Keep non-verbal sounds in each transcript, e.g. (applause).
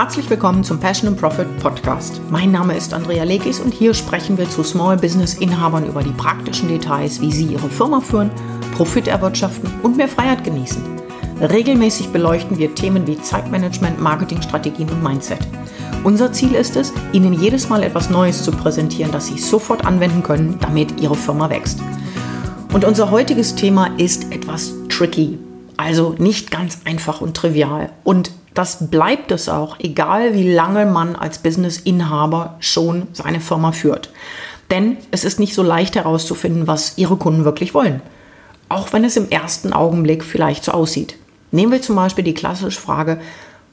Herzlich willkommen zum Passion and Profit Podcast. Mein Name ist Andrea Lekis und hier sprechen wir zu Small Business Inhabern über die praktischen Details, wie sie ihre Firma führen, Profit erwirtschaften und mehr Freiheit genießen. Regelmäßig beleuchten wir Themen wie Zeitmanagement, Marketingstrategien und Mindset. Unser Ziel ist es, Ihnen jedes Mal etwas Neues zu präsentieren, das Sie sofort anwenden können, damit Ihre Firma wächst. Und unser heutiges Thema ist etwas tricky, also nicht ganz einfach und trivial. Und das bleibt es auch, egal wie lange man als Business-Inhaber schon seine Firma führt. Denn es ist nicht so leicht herauszufinden, was Ihre Kunden wirklich wollen. Auch wenn es im ersten Augenblick vielleicht so aussieht. Nehmen wir zum Beispiel die klassische Frage,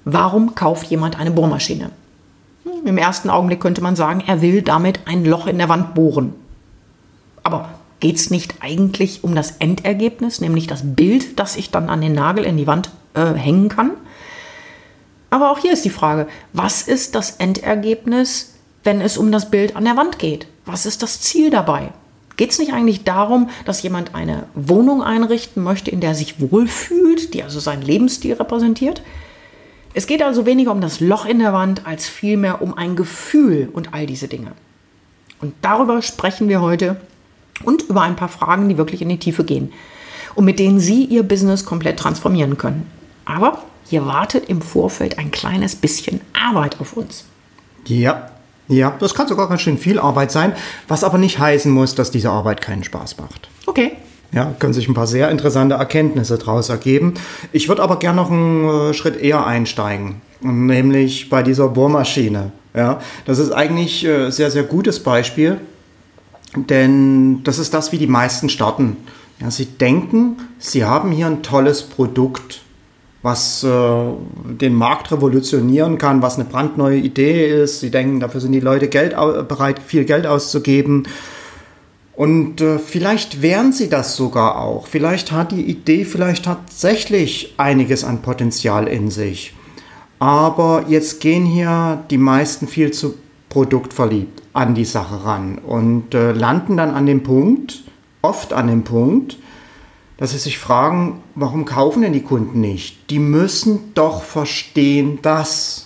warum kauft jemand eine Bohrmaschine? Hm, Im ersten Augenblick könnte man sagen, er will damit ein Loch in der Wand bohren. Aber geht es nicht eigentlich um das Endergebnis, nämlich das Bild, das ich dann an den Nagel in die Wand äh, hängen kann? Aber auch hier ist die Frage, was ist das Endergebnis, wenn es um das Bild an der Wand geht? Was ist das Ziel dabei? Geht es nicht eigentlich darum, dass jemand eine Wohnung einrichten möchte, in der er sich wohlfühlt, die also seinen Lebensstil repräsentiert? Es geht also weniger um das Loch in der Wand, als vielmehr um ein Gefühl und all diese Dinge. Und darüber sprechen wir heute und über ein paar Fragen, die wirklich in die Tiefe gehen und mit denen Sie Ihr Business komplett transformieren können. Aber hier wartet im Vorfeld ein kleines bisschen Arbeit auf uns. Ja, ja, das kann sogar ganz schön viel Arbeit sein, was aber nicht heißen muss, dass diese Arbeit keinen Spaß macht. Okay. Ja, können sich ein paar sehr interessante Erkenntnisse daraus ergeben. Ich würde aber gerne noch einen äh, Schritt eher einsteigen, nämlich bei dieser Bohrmaschine. Ja, das ist eigentlich ein äh, sehr, sehr gutes Beispiel, denn das ist das, wie die meisten starten. Ja, sie denken, sie haben hier ein tolles Produkt was äh, den Markt revolutionieren kann, was eine brandneue Idee ist. Sie denken, dafür sind die Leute Geld, bereit, viel Geld auszugeben. Und äh, vielleicht wären sie das sogar auch. Vielleicht hat die Idee vielleicht tatsächlich einiges an Potenzial in sich. Aber jetzt gehen hier die meisten viel zu produktverliebt an die Sache ran und äh, landen dann an dem Punkt, oft an dem Punkt, dass sie sich fragen, warum kaufen denn die Kunden nicht? Die müssen doch verstehen, dass.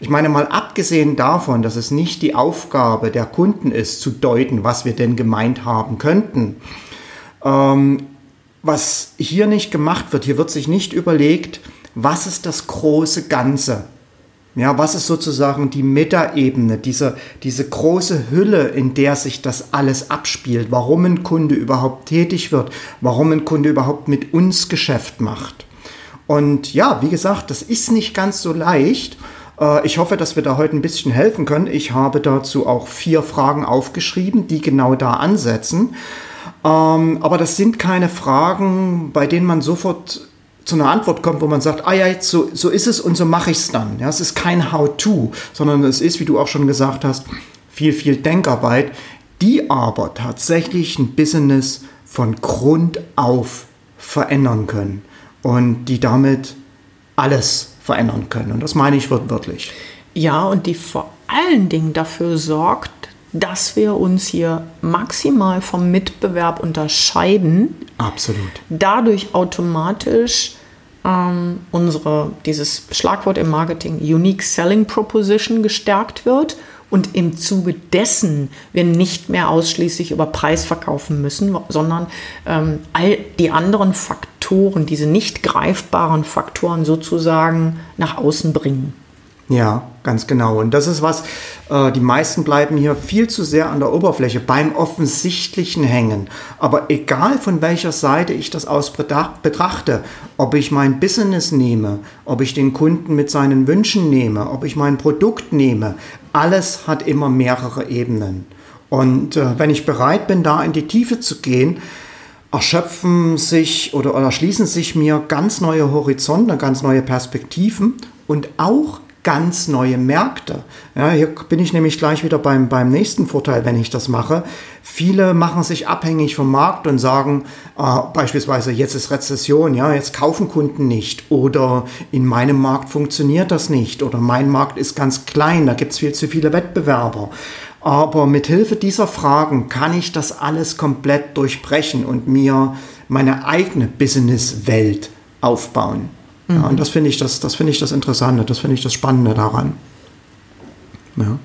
Ich meine mal abgesehen davon, dass es nicht die Aufgabe der Kunden ist, zu deuten, was wir denn gemeint haben könnten. Ähm, was hier nicht gemacht wird, hier wird sich nicht überlegt, was ist das große Ganze. Ja, was ist sozusagen die Metaebene, diese, diese große Hülle, in der sich das alles abspielt, warum ein Kunde überhaupt tätig wird, warum ein Kunde überhaupt mit uns Geschäft macht. Und ja, wie gesagt, das ist nicht ganz so leicht. Äh, ich hoffe, dass wir da heute ein bisschen helfen können. Ich habe dazu auch vier Fragen aufgeschrieben, die genau da ansetzen. Ähm, aber das sind keine Fragen, bei denen man sofort zu einer Antwort kommt, wo man sagt, ah ja, so, so ist es und so mache ich es dann. Ja, es ist kein How-to, sondern es ist, wie du auch schon gesagt hast, viel, viel Denkarbeit, die aber tatsächlich ein Business von Grund auf verändern können und die damit alles verändern können. Und das meine ich wortwörtlich. Ja, und die vor allen Dingen dafür sorgt, dass wir uns hier maximal vom Mitbewerb unterscheiden. Absolut. Dadurch automatisch ähm, unsere, dieses Schlagwort im Marketing Unique Selling Proposition gestärkt wird und im Zuge dessen wir nicht mehr ausschließlich über Preis verkaufen müssen, sondern ähm, all die anderen Faktoren, diese nicht greifbaren Faktoren sozusagen nach außen bringen. Ja, ganz genau. Und das ist was, äh, die meisten bleiben hier viel zu sehr an der Oberfläche beim Offensichtlichen hängen. Aber egal von welcher Seite ich das aus betrachte, ob ich mein Business nehme, ob ich den Kunden mit seinen Wünschen nehme, ob ich mein Produkt nehme, alles hat immer mehrere Ebenen. Und äh, wenn ich bereit bin, da in die Tiefe zu gehen, erschöpfen sich oder erschließen sich mir ganz neue Horizonte, ganz neue Perspektiven und auch ganz neue Märkte. Ja, hier bin ich nämlich gleich wieder beim, beim nächsten Vorteil, wenn ich das mache. Viele machen sich abhängig vom Markt und sagen äh, beispielsweise, jetzt ist Rezession, ja, jetzt kaufen Kunden nicht oder in meinem Markt funktioniert das nicht oder mein Markt ist ganz klein, da gibt es viel zu viele Wettbewerber. Aber mit Hilfe dieser Fragen kann ich das alles komplett durchbrechen und mir meine eigene Businesswelt aufbauen. Mhm. Ja, und das finde ich das, das finde ich das Interessante, das finde ich das Spannende daran. Ja.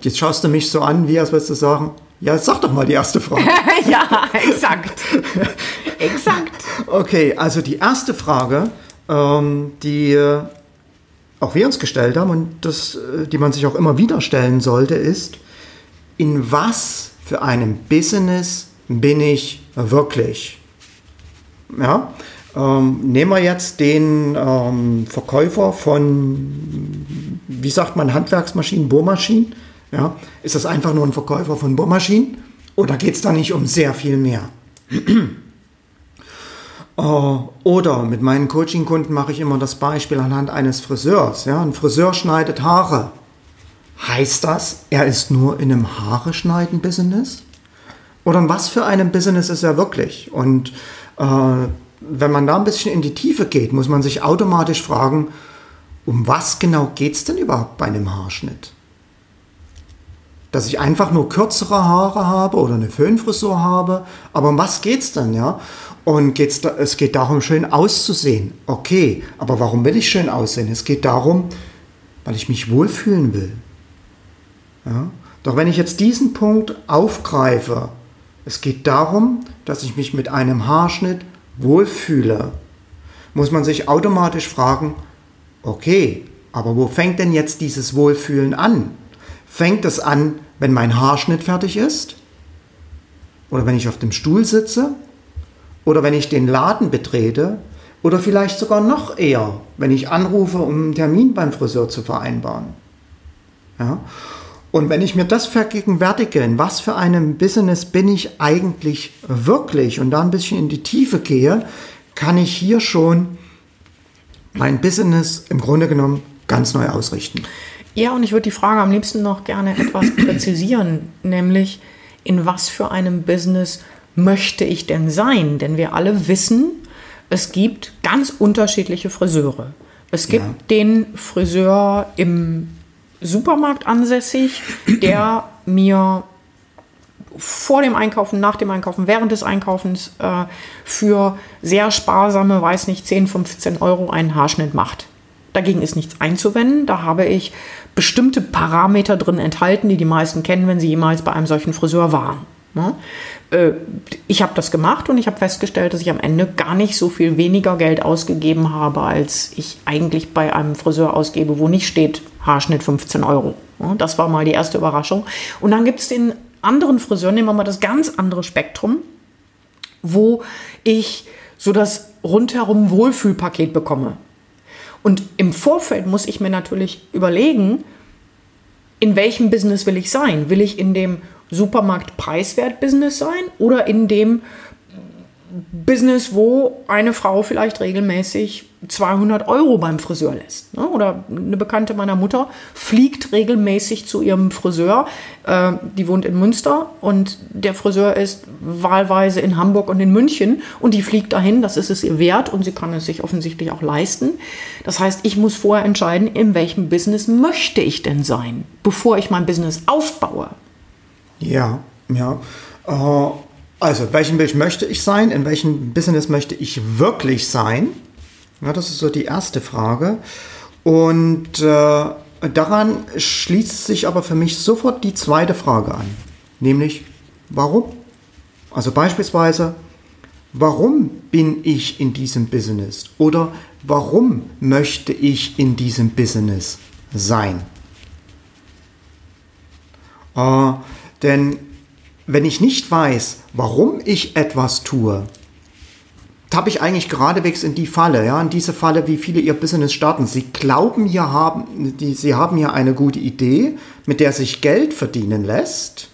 Jetzt schaust du mich so an, wie als würdest du sagen, ja, sag doch mal die erste Frage. (laughs) ja, exakt. (laughs) exakt. Okay, also die erste Frage, ähm, die äh, auch wir uns gestellt haben und das, äh, die man sich auch immer wieder stellen sollte, ist, in was für einem Business bin ich wirklich? Ja, ähm, nehmen wir jetzt den ähm, Verkäufer von, wie sagt man, Handwerksmaschinen, Bohrmaschinen. Ja, ist das einfach nur ein Verkäufer von Bohrmaschinen oder geht es da nicht um sehr viel mehr? (clears throat) Äh, oder mit meinen Coaching-Kunden mache ich immer das Beispiel anhand eines Friseurs. Ja, ein Friseur schneidet Haare. Heißt das, er ist nur in einem Haare schneiden Business? Oder in was für einem Business ist er wirklich? Und äh, wenn man da ein bisschen in die Tiefe geht, muss man sich automatisch fragen, um was genau geht es denn überhaupt bei einem Haarschnitt? Dass ich einfach nur kürzere Haare habe oder eine Föhnfrisur habe, aber um was geht es denn, ja? Und geht's da, es geht darum, schön auszusehen. Okay, aber warum will ich schön aussehen? Es geht darum, weil ich mich wohlfühlen will. Ja? Doch wenn ich jetzt diesen Punkt aufgreife, es geht darum, dass ich mich mit einem Haarschnitt wohlfühle, muss man sich automatisch fragen, okay, aber wo fängt denn jetzt dieses Wohlfühlen an? Fängt es an, wenn mein Haarschnitt fertig ist? Oder wenn ich auf dem Stuhl sitze? oder wenn ich den Laden betrete oder vielleicht sogar noch eher, wenn ich anrufe, um einen Termin beim Friseur zu vereinbaren. Ja? Und wenn ich mir das vergegenwärtige, in was für einem Business bin ich eigentlich wirklich und da ein bisschen in die Tiefe gehe, kann ich hier schon mein Business im Grunde genommen ganz neu ausrichten. Ja, und ich würde die Frage am liebsten noch gerne etwas präzisieren, nämlich in was für einem Business möchte ich denn sein? Denn wir alle wissen, es gibt ganz unterschiedliche Friseure. Es gibt ja. den Friseur im Supermarkt ansässig, der mir vor dem Einkaufen, nach dem Einkaufen, während des Einkaufens äh, für sehr sparsame, weiß nicht, 10, 15 Euro einen Haarschnitt macht. Dagegen ist nichts einzuwenden. Da habe ich bestimmte Parameter drin enthalten, die die meisten kennen, wenn sie jemals bei einem solchen Friseur waren. Ne? Äh, ich habe das gemacht und ich habe festgestellt, dass ich am Ende gar nicht so viel weniger Geld ausgegeben habe, als ich eigentlich bei einem Friseur ausgebe, wo nicht steht Haarschnitt 15 Euro. Das war mal die erste Überraschung. Und dann gibt es den anderen Friseur, nehmen wir mal das ganz andere Spektrum, wo ich so das rundherum Wohlfühlpaket bekomme. Und im Vorfeld muss ich mir natürlich überlegen, in welchem Business will ich sein? Will ich in dem Supermarkt-Preiswert-Business sein oder in dem Business, wo eine Frau vielleicht regelmäßig 200 Euro beim Friseur lässt. Ne? Oder eine Bekannte meiner Mutter fliegt regelmäßig zu ihrem Friseur. Äh, die wohnt in Münster und der Friseur ist wahlweise in Hamburg und in München und die fliegt dahin. Das ist es ihr wert und sie kann es sich offensichtlich auch leisten. Das heißt, ich muss vorher entscheiden, in welchem Business möchte ich denn sein, bevor ich mein Business aufbaue. Ja, ja. Äh, also, welchen Bild möchte ich sein? In welchem Business möchte ich wirklich sein? Ja, das ist so die erste Frage. Und äh, daran schließt sich aber für mich sofort die zweite Frage an. Nämlich, warum? Also beispielsweise, warum bin ich in diesem Business? Oder warum möchte ich in diesem Business sein? Äh, denn wenn ich nicht weiß, warum ich etwas tue, habe ich eigentlich geradewegs in die Falle, ja, in diese Falle, wie viele ihr Business starten. Sie glauben hier haben, die, sie haben hier eine gute Idee, mit der sich Geld verdienen lässt,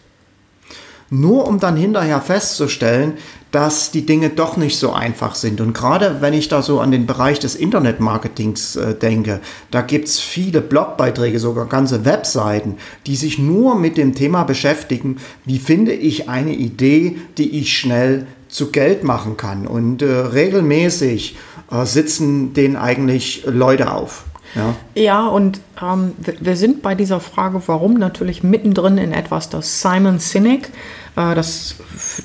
nur um dann hinterher festzustellen, dass die Dinge doch nicht so einfach sind. Und gerade wenn ich da so an den Bereich des Internetmarketings äh, denke, da gibt es viele Blogbeiträge, sogar ganze Webseiten, die sich nur mit dem Thema beschäftigen, wie finde ich eine Idee, die ich schnell zu Geld machen kann. Und äh, regelmäßig äh, sitzen denen eigentlich Leute auf. Ja, ja und ähm, wir, sind bei dieser Frage, warum, natürlich mittendrin in etwas, das Simon Sinek, äh, das,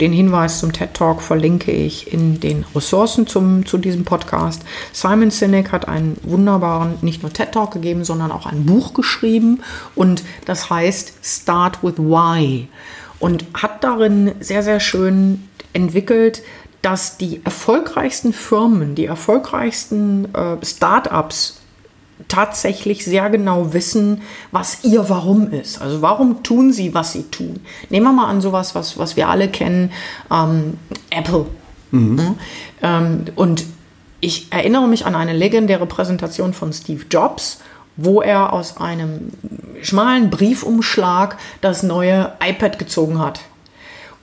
den Hinweis zum TED Talk verlinke ich in den Ressourcen zum, zu diesem Podcast. Simon Sinek hat einen wunderbaren, nicht nur TED Talk gegeben, sondern auch ein Buch geschrieben und das heißt Start with Why und hat darin sehr, sehr schön entwickelt, dass die erfolgreichsten Firmen, die erfolgreichsten äh, Startups tatsächlich sehr genau wissen, was ihr Warum ist. Also warum tun sie, was sie tun. Nehmen wir mal an sowas, was, was wir alle kennen, ähm, Apple. Mhm. Ähm, und ich erinnere mich an eine legendäre Präsentation von Steve Jobs, wo er aus einem schmalen Briefumschlag das neue iPad gezogen hat.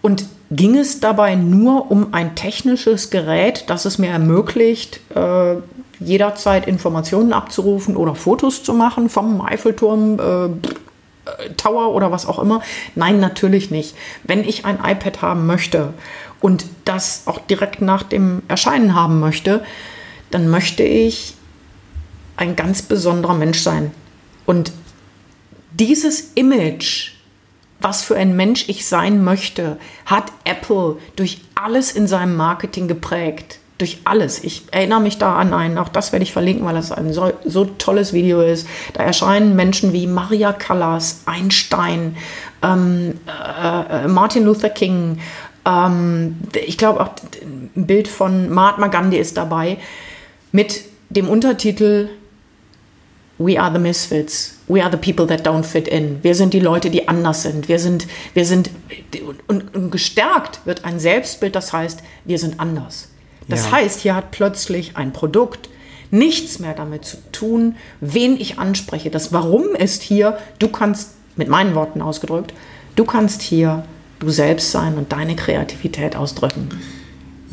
Und ging es dabei nur um ein technisches Gerät, das es mir ermöglicht, äh, jederzeit Informationen abzurufen oder Fotos zu machen vom Eiffelturm, äh, Tower oder was auch immer? Nein, natürlich nicht. Wenn ich ein iPad haben möchte und das auch direkt nach dem Erscheinen haben möchte, dann möchte ich ein ganz besonderer Mensch sein. Und dieses Image, was für ein Mensch ich sein möchte, hat Apple durch alles in seinem Marketing geprägt durch alles. Ich erinnere mich da an einen, auch das werde ich verlinken, weil das ein so, so tolles Video ist. Da erscheinen Menschen wie Maria Callas, Einstein, ähm, äh, Martin Luther King, ähm, ich glaube auch ein Bild von Mahatma Gandhi ist dabei, mit dem Untertitel We are the misfits. We are the people that don't fit in. Wir sind die Leute, die anders sind. Wir sind, wir sind, und, und gestärkt wird ein Selbstbild, das heißt, wir sind anders. Das ja. heißt, hier hat plötzlich ein Produkt nichts mehr damit zu tun, wen ich anspreche. Das Warum ist hier, du kannst, mit meinen Worten ausgedrückt, du kannst hier du selbst sein und deine Kreativität ausdrücken.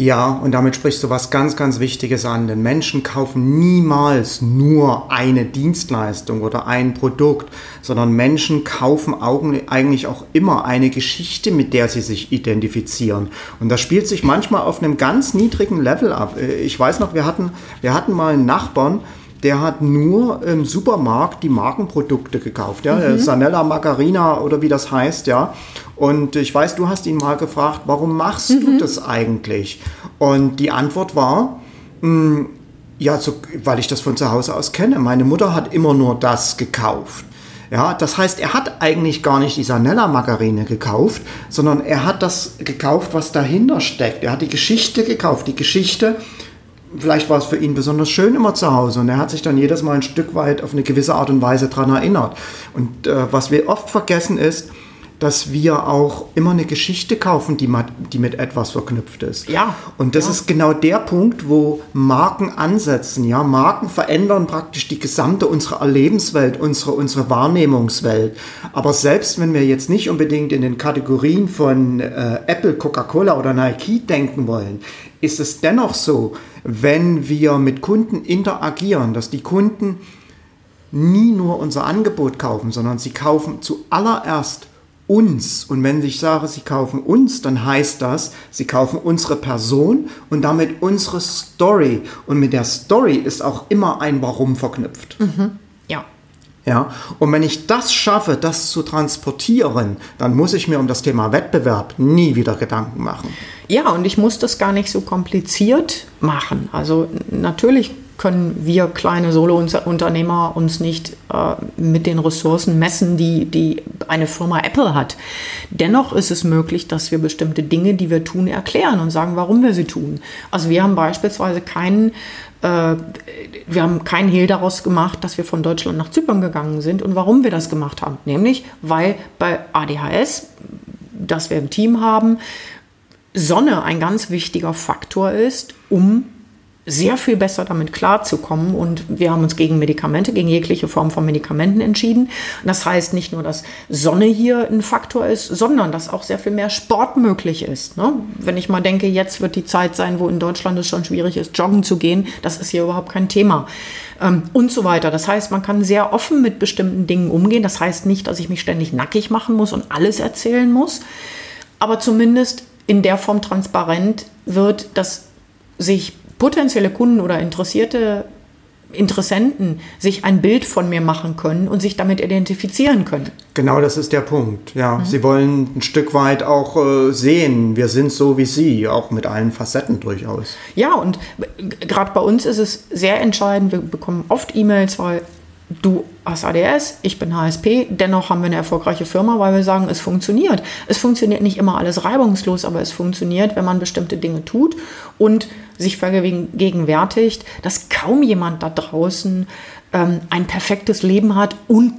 Ja, und damit sprichst du was ganz, ganz Wichtiges an. Denn Menschen kaufen niemals nur eine Dienstleistung oder ein Produkt, sondern Menschen kaufen eigentlich auch immer eine Geschichte, mit der sie sich identifizieren. Und das spielt sich manchmal auf einem ganz niedrigen Level ab. Ich weiß noch, wir hatten, wir hatten mal einen Nachbarn, der hat nur im Supermarkt die Markenprodukte gekauft, ja, mhm. Sanella Margarina oder wie das heißt, ja. Und ich weiß, du hast ihn mal gefragt, warum machst mhm. du das eigentlich? Und die Antwort war, mh, hm, ja, so, weil ich das von zu Hause aus kenne. Meine Mutter hat immer nur das gekauft. Ja, das heißt, er hat eigentlich gar nicht die Sanella-Margarine gekauft, sondern er hat das gekauft, was dahinter steckt. Er hat die Geschichte gekauft, die Geschichte vielleicht war es für ihn besonders schön immer zu Hause und er hat sich dann jedes Mal ein Stück weit auf eine gewisse Art und Weise daran erinnert. Und äh, was wir oft vergessen ist, dass wir auch immer eine Geschichte kaufen, die, die mit etwas verknüpft ist. Ja. Und das ja. ist genau der Punkt, wo Marken ansetzen. Ja, Marken verändern praktisch die gesamte unsere Erlebenswelt, unsere, unsere Wahrnehmungswelt. Aber selbst wenn wir jetzt nicht unbedingt in den Kategorien von äh, Apple, Coca-Cola oder Nike denken wollen, ist es dennoch so, wenn wir mit Kunden interagieren, dass die Kunden nie nur unser Angebot kaufen, sondern sie kaufen zuallererst uns. Und wenn ich sage, sie kaufen uns, dann heißt das, sie kaufen unsere Person und damit unsere Story. Und mit der Story ist auch immer ein Warum verknüpft. Mhm. Ja. Ja, und wenn ich das schaffe, das zu transportieren, dann muss ich mir um das Thema Wettbewerb nie wieder Gedanken machen. Ja, und ich muss das gar nicht so kompliziert machen. Also natürlich können wir kleine Solo-Unternehmer uns nicht äh, mit den Ressourcen messen, die, die eine Firma Apple hat. Dennoch ist es möglich, dass wir bestimmte Dinge, die wir tun, erklären und sagen, warum wir sie tun. Also wir haben beispielsweise keinen äh, wir haben keinen Hehl daraus gemacht, dass wir von Deutschland nach Zypern gegangen sind und warum wir das gemacht haben. Nämlich, weil bei ADHS, das wir im Team haben, Sonne ein ganz wichtiger Faktor ist, um sehr viel besser damit klarzukommen. Und wir haben uns gegen Medikamente, gegen jegliche Form von Medikamenten entschieden. Das heißt nicht nur, dass Sonne hier ein Faktor ist, sondern dass auch sehr viel mehr Sport möglich ist. Ne? Wenn ich mal denke, jetzt wird die Zeit sein, wo in Deutschland es schon schwierig ist, joggen zu gehen, das ist hier überhaupt kein Thema. Ähm, und so weiter. Das heißt, man kann sehr offen mit bestimmten Dingen umgehen. Das heißt nicht, dass ich mich ständig nackig machen muss und alles erzählen muss. Aber zumindest in der Form transparent wird, dass sich potenzielle Kunden oder interessierte Interessenten sich ein Bild von mir machen können und sich damit identifizieren können. Genau, das ist der Punkt. Ja, mhm. sie wollen ein Stück weit auch äh, sehen, wir sind so wie sie, auch mit allen Facetten durchaus. Ja, und gerade bei uns ist es sehr entscheidend. Wir bekommen oft E-Mails, weil du hast ADS, ich bin HSP, dennoch haben wir eine erfolgreiche Firma, weil wir sagen, es funktioniert. Es funktioniert nicht immer alles reibungslos, aber es funktioniert, wenn man bestimmte Dinge tut und sich vergegenwärtigt, dass kaum jemand da draußen ähm, ein perfektes Leben hat und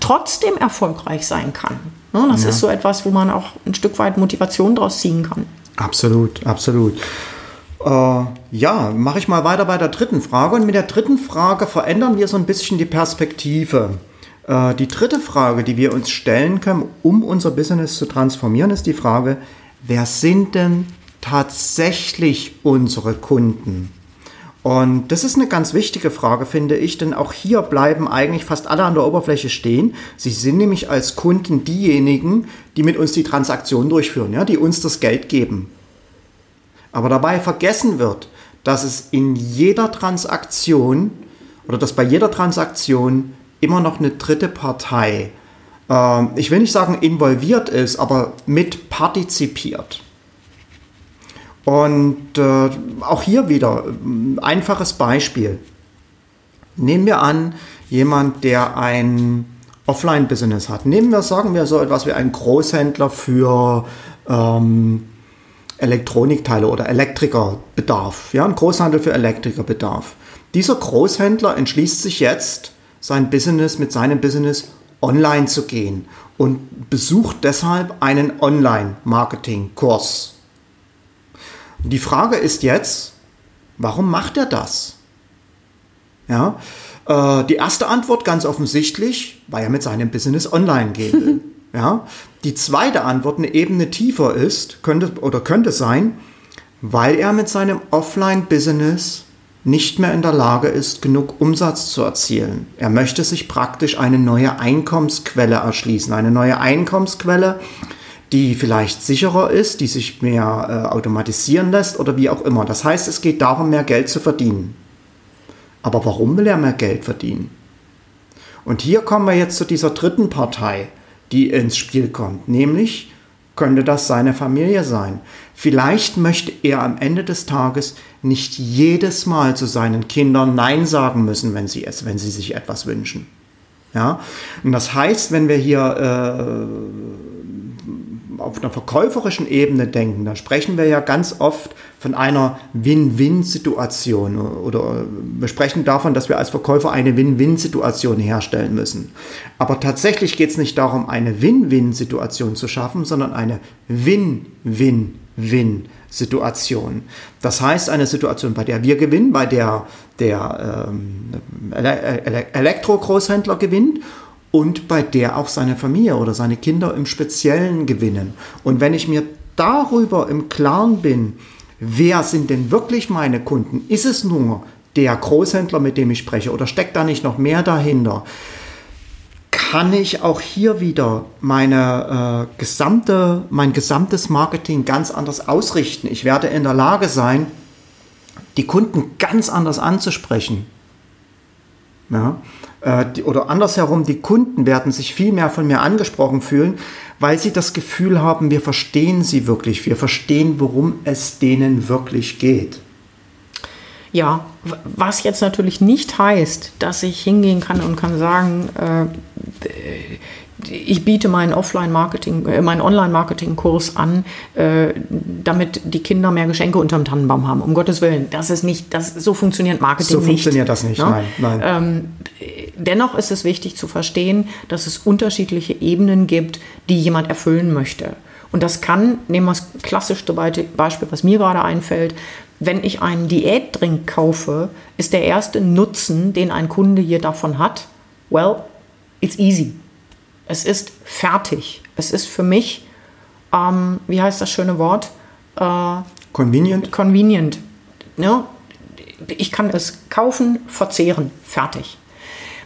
trotzdem erfolgreich sein kann. Ne? Das ja. ist so etwas, wo man auch ein Stück weit Motivation draus ziehen kann. Absolut, absolut. Äh, ja, mache ich mal weiter bei der dritten Frage. Und mit der dritten Frage verändern wir so ein bisschen die Perspektive. Äh, die dritte Frage, die wir uns stellen können, um unser Business zu transformieren, ist die Frage, wer sind denn tatsächlich unsere Kunden? Und das ist eine ganz wichtige Frage, finde ich, denn auch hier bleiben eigentlich fast alle an der Oberfläche stehen. Sie sind nämlich als Kunden diejenigen, die mit uns die Transaktion durchführen, ja, die uns das Geld geben. Aber dabei vergessen wird, dass es in jeder Transaktion oder dass bei jeder Transaktion immer noch eine dritte Partei, äh, ich will nicht sagen involviert ist, aber mit partizipiert. Und äh, auch hier wieder ein einfaches Beispiel. Nehmen wir an, jemand, der ein Offline-Business hat. Nehmen wir, sagen wir so etwas wie ein Großhändler für ähm, Elektronikteile oder Elektrikerbedarf, ja, ein Großhandel für Elektrikerbedarf. Dieser Großhändler entschließt sich jetzt, sein Business mit seinem Business online zu gehen und besucht deshalb einen Online-Marketing-Kurs. Die Frage ist jetzt, warum macht er das? Ja, äh, die erste Antwort ganz offensichtlich, weil er mit seinem Business online gehen will. (laughs) Ja? Die zweite Antwort, eine Ebene tiefer ist, könnte oder könnte sein, weil er mit seinem Offline-Business nicht mehr in der Lage ist, genug Umsatz zu erzielen. Er möchte sich praktisch eine neue Einkommensquelle erschließen, eine neue Einkommensquelle, die vielleicht sicherer ist, die sich mehr äh, automatisieren lässt oder wie auch immer. Das heißt, es geht darum, mehr Geld zu verdienen. Aber warum will er mehr Geld verdienen? Und hier kommen wir jetzt zu dieser dritten Partei die ins Spiel kommt. Nämlich könnte das seine Familie sein. Vielleicht möchte er am Ende des Tages nicht jedes Mal zu seinen Kindern Nein sagen müssen, wenn sie es, wenn sie sich etwas wünschen. Ja, und das heißt, wenn wir hier äh, auf einer verkäuferischen Ebene denken, da sprechen wir ja ganz oft von einer Win-Win-Situation oder wir sprechen davon, dass wir als Verkäufer eine Win-Win-Situation herstellen müssen. Aber tatsächlich geht es nicht darum, eine Win-Win-Situation zu schaffen, sondern eine Win-Win-Win-Situation. Das heißt, eine Situation, bei der wir gewinnen, bei der der ähm, Elektro-Großhändler gewinnt und bei der auch seine Familie oder seine Kinder im Speziellen gewinnen. Und wenn ich mir darüber im Klaren bin, wer sind denn wirklich meine Kunden? Ist es nur der Großhändler, mit dem ich spreche oder steckt da nicht noch mehr dahinter? Kann ich auch hier wieder meine äh, gesamte, mein gesamtes Marketing ganz anders ausrichten? Ich werde in der Lage sein, die Kunden ganz anders anzusprechen. Ja? Äh, oder andersherum, die Kunden werden sich viel mehr von mir angesprochen fühlen, weil sie das Gefühl haben, wir verstehen sie wirklich, wir verstehen, worum es denen wirklich geht. Ja, was jetzt natürlich nicht heißt, dass ich hingehen kann und kann sagen, äh, ich biete meinen Offline-Marketing, äh, meinen Online-Marketing-Kurs an, äh, damit die Kinder mehr Geschenke unterm Tannenbaum haben. Um Gottes Willen, das ist nicht, das, so funktioniert Marketing nicht. So funktioniert das nicht, ja? nein. nein. Ähm, dennoch ist es wichtig zu verstehen, dass es unterschiedliche Ebenen gibt, die jemand erfüllen möchte. Und das kann, nehmen wir das klassischste Beispiel, was mir gerade einfällt, wenn ich einen Diätdrink kaufe, ist der erste Nutzen, den ein Kunde hier davon hat, well, it's easy. Es ist fertig. Es ist für mich, ähm, wie heißt das schöne Wort? Äh, convenient. Convenient. Ja, ich kann es kaufen, verzehren, fertig.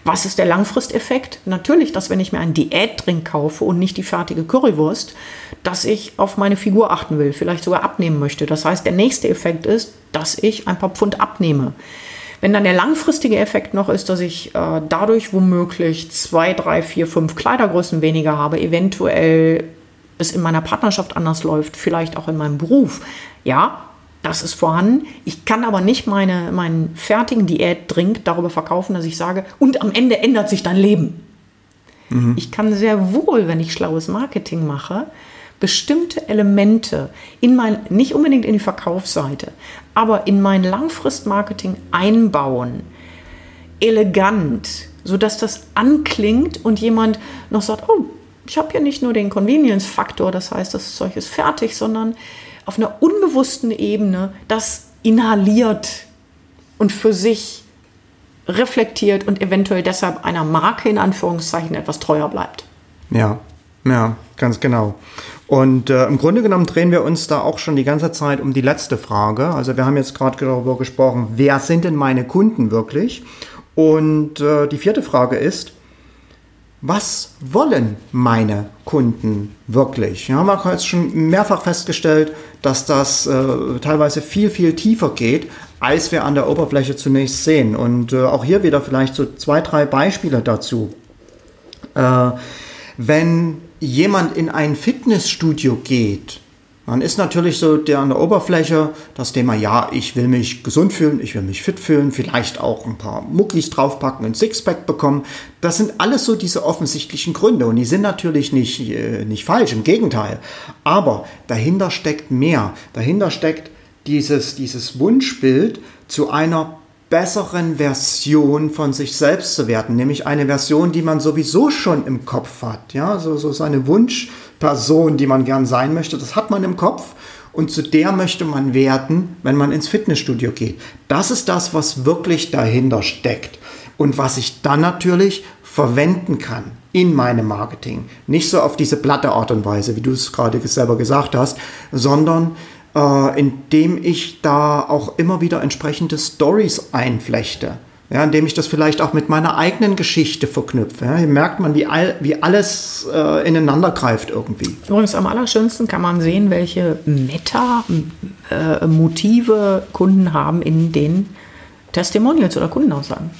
Was ist der Langfristeffekt? Natürlich, dass wenn ich mir einen Diätdrink kaufe und nicht die fertige Currywurst, dass ich auf meine Figur achten will, vielleicht sogar abnehmen möchte. Das heißt, der nächste Effekt ist, dass ich ein paar Pfund abnehme. Wenn dann der langfristige Effekt noch ist, dass ich äh, dadurch womöglich zwei, drei, vier, fünf Kleidergrößen weniger habe, eventuell es in meiner Partnerschaft anders läuft, vielleicht auch in meinem Beruf, ja, das ist vorhanden. Ich kann aber nicht meine, meinen fertigen Diätdrink darüber verkaufen, dass ich sage, und am Ende ändert sich dein Leben. Mhm. Ich kann sehr wohl, wenn ich schlaues Marketing mache, bestimmte Elemente in mein, nicht unbedingt in die Verkaufsseite, aber in mein Langfristmarketing einbauen. Elegant, sodass das anklingt und jemand noch sagt, oh, ich habe hier nicht nur den Convenience-Faktor, das heißt, das Zeug ist fertig, sondern auf einer unbewussten Ebene das inhaliert und für sich reflektiert und eventuell deshalb einer Marke in Anführungszeichen etwas treuer bleibt. Ja, ja, ganz genau. Und äh, im Grunde genommen drehen wir uns da auch schon die ganze Zeit um die letzte Frage. Also wir haben jetzt gerade darüber gesprochen, wer sind denn meine Kunden wirklich? Und äh, die vierte Frage ist, was wollen meine Kunden wirklich? Ja, man hat jetzt schon mehrfach festgestellt, dass das äh, teilweise viel, viel tiefer geht, als wir an der Oberfläche zunächst sehen. Und äh, auch hier wieder vielleicht so zwei, drei Beispiele dazu. Äh, wenn jemand in ein Fitnessstudio geht, dann ist natürlich so der an der Oberfläche das Thema, ja, ich will mich gesund fühlen, ich will mich fit fühlen, vielleicht auch ein paar Muckis draufpacken, ein Sixpack bekommen. Das sind alles so diese offensichtlichen Gründe und die sind natürlich nicht, äh, nicht falsch, im Gegenteil. Aber dahinter steckt mehr. Dahinter steckt dieses, dieses Wunschbild zu einer besseren Version von sich selbst zu werden, nämlich eine Version, die man sowieso schon im Kopf hat, ja, so, so seine Wunschperson, die man gern sein möchte, das hat man im Kopf und zu der möchte man werden, wenn man ins Fitnessstudio geht. Das ist das, was wirklich dahinter steckt und was ich dann natürlich verwenden kann in meinem Marketing. Nicht so auf diese platte Art und Weise, wie du es gerade selber gesagt hast, sondern äh, indem ich da auch immer wieder entsprechende Stories einflechte. Ja, indem ich das vielleicht auch mit meiner eigenen Geschichte verknüpfe. Ja, hier merkt man, wie, all, wie alles äh, ineinander greift irgendwie. Übrigens, am allerschönsten kann man sehen, welche Meta-Motive äh, Kunden haben in den Testimonials oder Kundenaussagen.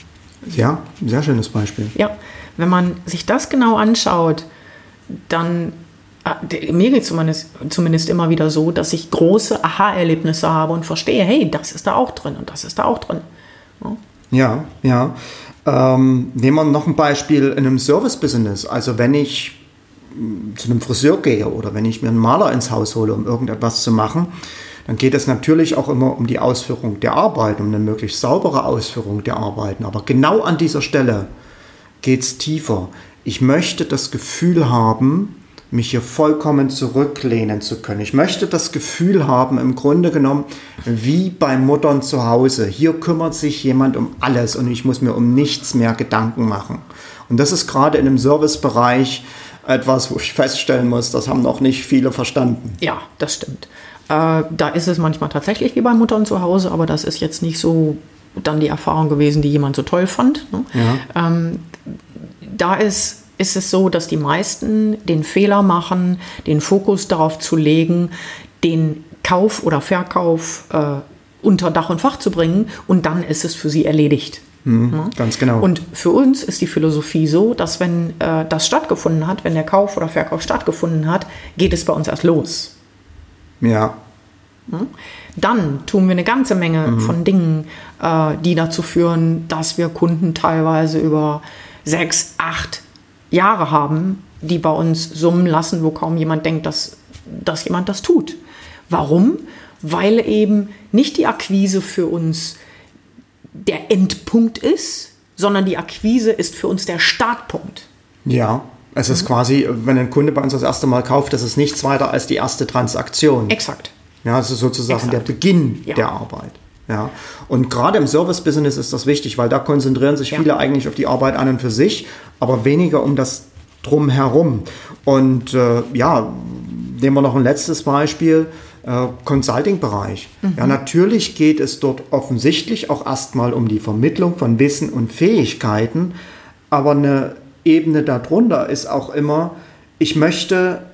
Ja, sehr schönes Beispiel. Ja, wenn man sich das genau anschaut, dann mir geht es zumindest, zumindest immer wieder so, dass ich große Aha-Erlebnisse habe und verstehe, hey, das ist da auch drin und das ist da auch drin. Ja, ja. ja. Ähm, nehmen wir noch ein Beispiel in einem Service-Business. Also wenn ich mm, zu einem Friseur gehe oder wenn ich mir einen Maler ins Haus hole, um irgendetwas zu machen, dann geht es natürlich auch immer um die Ausführung der Arbeit, um eine möglichst saubere Ausführung der Arbeiten. Aber genau an dieser Stelle geht es tiefer. Ich möchte das Gefühl haben, mich hier vollkommen zurücklehnen zu können. Ich möchte das Gefühl haben, im Grunde genommen, wie bei Muttern zu Hause. Hier kümmert sich jemand um alles und ich muss mir um nichts mehr Gedanken machen. Und das ist gerade in dem Servicebereich etwas, wo ich feststellen muss, das haben noch nicht viele verstanden. Ja, das stimmt. Äh, da ist es manchmal tatsächlich wie bei Muttern zu Hause, aber das ist jetzt nicht so dann die Erfahrung gewesen, die jemand so toll fand. Ne? Ja. Ähm, da ist ist es so, dass die meisten den Fehler machen, den Fokus darauf zu legen, den Kauf oder Verkauf äh, unter Dach und Fach zu bringen und dann ist es für sie erledigt. Mhm, ja? Ganz genau. Und für uns ist die Philosophie so, dass wenn äh, das stattgefunden hat, wenn der Kauf oder Verkauf stattgefunden hat, geht es bei uns erst los. Ja. ja? Dann tun wir eine ganze Menge mhm. von Dingen, äh, die dazu führen, dass wir Kunden teilweise über sechs, acht, Jahre haben, die bei uns summen lassen, wo kaum jemand denkt, dass, dass jemand das tut. Warum? Weil eben nicht die Akquise für uns der Endpunkt ist, sondern die Akquise ist für uns der Startpunkt. Ja, es ist mhm. quasi, wenn ein Kunde bei uns das erste Mal kauft, das ist nichts weiter als die erste Transaktion. Exakt. Ja, das ist sozusagen Exakt. der Beginn ja. der Arbeit. Ja, und gerade im Service-Business ist das wichtig, weil da konzentrieren sich ja. viele eigentlich auf die Arbeit an und für sich, aber weniger um das Drumherum. Und äh, ja, nehmen wir noch ein letztes Beispiel. Äh, Consulting-Bereich. Mhm. Ja, natürlich geht es dort offensichtlich auch erstmal um die Vermittlung von Wissen und Fähigkeiten, aber eine Ebene darunter ist auch immer, ich möchte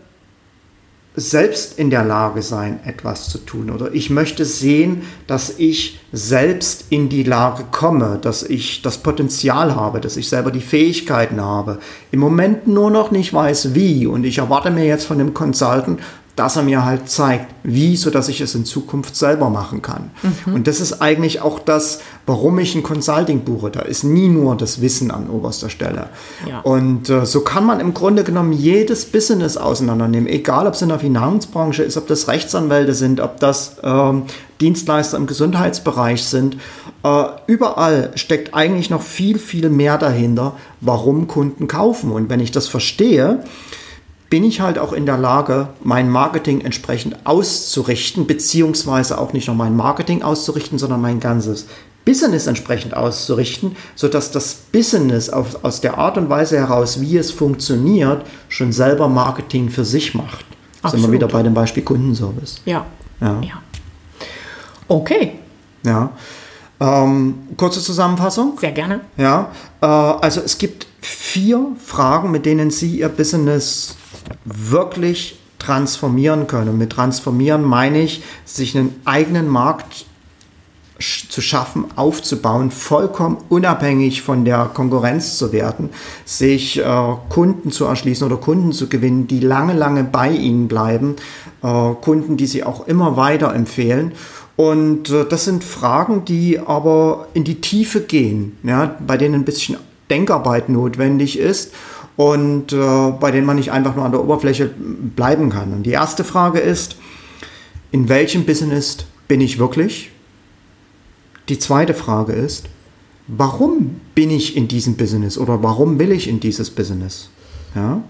selbst in der Lage sein, etwas zu tun. Oder ich möchte sehen, dass ich selbst in die Lage komme, dass ich das Potenzial habe, dass ich selber die Fähigkeiten habe. Im Moment nur noch nicht weiß, wie. Und ich erwarte mir jetzt von dem Consultant, dass er mir halt zeigt, wie, so dass ich es in Zukunft selber machen kann. Mhm. Und das ist eigentlich auch das, warum ich ein Consulting buche. Da ist nie nur das Wissen an oberster Stelle. Ja. Und äh, so kann man im Grunde genommen jedes Business auseinandernehmen, egal ob es in der Finanzbranche ist, ob das Rechtsanwälte sind, ob das äh, Dienstleister im Gesundheitsbereich sind. Äh, überall steckt eigentlich noch viel, viel mehr dahinter, warum Kunden kaufen. Und wenn ich das verstehe, bin ich halt auch in der Lage, mein Marketing entsprechend auszurichten, beziehungsweise auch nicht nur mein Marketing auszurichten, sondern mein ganzes Business entsprechend auszurichten, sodass das Business auf, aus der Art und Weise heraus, wie es funktioniert, schon selber Marketing für sich macht. Absolut. Sind wir wieder bei dem Beispiel Kundenservice. Ja. Ja. ja. Okay. Ja. Ähm, kurze Zusammenfassung. Sehr gerne. Ja. Äh, also es gibt vier Fragen, mit denen Sie Ihr Business wirklich transformieren können. Und mit transformieren meine ich, sich einen eigenen Markt zu schaffen, aufzubauen, vollkommen unabhängig von der Konkurrenz zu werden, sich äh, Kunden zu erschließen oder Kunden zu gewinnen, die lange, lange bei ihnen bleiben, äh, Kunden, die sie auch immer weiter empfehlen. Und äh, das sind Fragen, die aber in die Tiefe gehen, ja, bei denen ein bisschen Denkarbeit notwendig ist und äh, bei denen man nicht einfach nur an der Oberfläche bleiben kann. Und die erste Frage ist, in welchem Business bin ich wirklich? Die zweite Frage ist, warum bin ich in diesem Business oder warum will ich in dieses Business? Ja?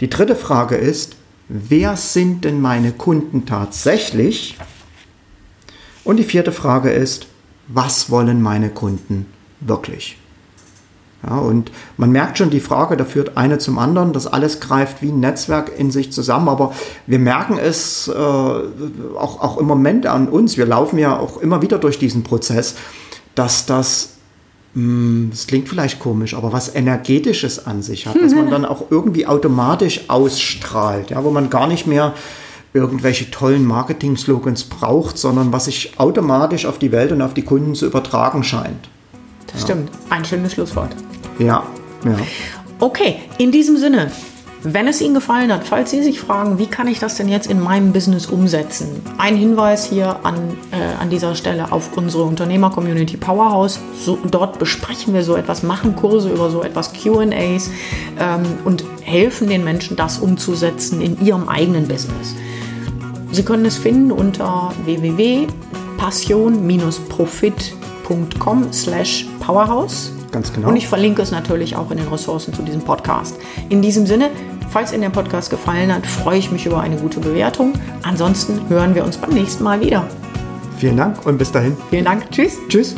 Die dritte Frage ist, wer sind denn meine Kunden tatsächlich? Und die vierte Frage ist, was wollen meine Kunden wirklich? Ja, und man merkt schon, die Frage, da führt eine zum anderen, das alles greift wie ein Netzwerk in sich zusammen, aber wir merken es äh, auch, auch im Moment an uns, wir laufen ja auch immer wieder durch diesen Prozess, dass das, hm, das klingt vielleicht komisch, aber was Energetisches an sich hat, dass man (laughs) dann auch irgendwie automatisch ausstrahlt, ja, wo man gar nicht mehr irgendwelche tollen Marketing-Slogans braucht, sondern was sich automatisch auf die Welt und auf die Kunden zu übertragen scheint. Ja. stimmt. Ein schönes Schlusswort. Ja, ja. Okay, in diesem Sinne, wenn es Ihnen gefallen hat, falls Sie sich fragen, wie kann ich das denn jetzt in meinem Business umsetzen? Ein Hinweis hier an, äh, an dieser Stelle auf unsere Unternehmer-Community Powerhouse. So, dort besprechen wir so etwas, machen Kurse über so etwas, QAs ähm, und helfen den Menschen, das umzusetzen in ihrem eigenen Business. Sie können es finden unter www.passion-profit.com slash powerhouse. Ganz genau. Und ich verlinke es natürlich auch in den Ressourcen zu diesem Podcast. In diesem Sinne, falls Ihnen der Podcast gefallen hat, freue ich mich über eine gute Bewertung. Ansonsten hören wir uns beim nächsten Mal wieder. Vielen Dank und bis dahin. Vielen Dank. Tschüss. Tschüss.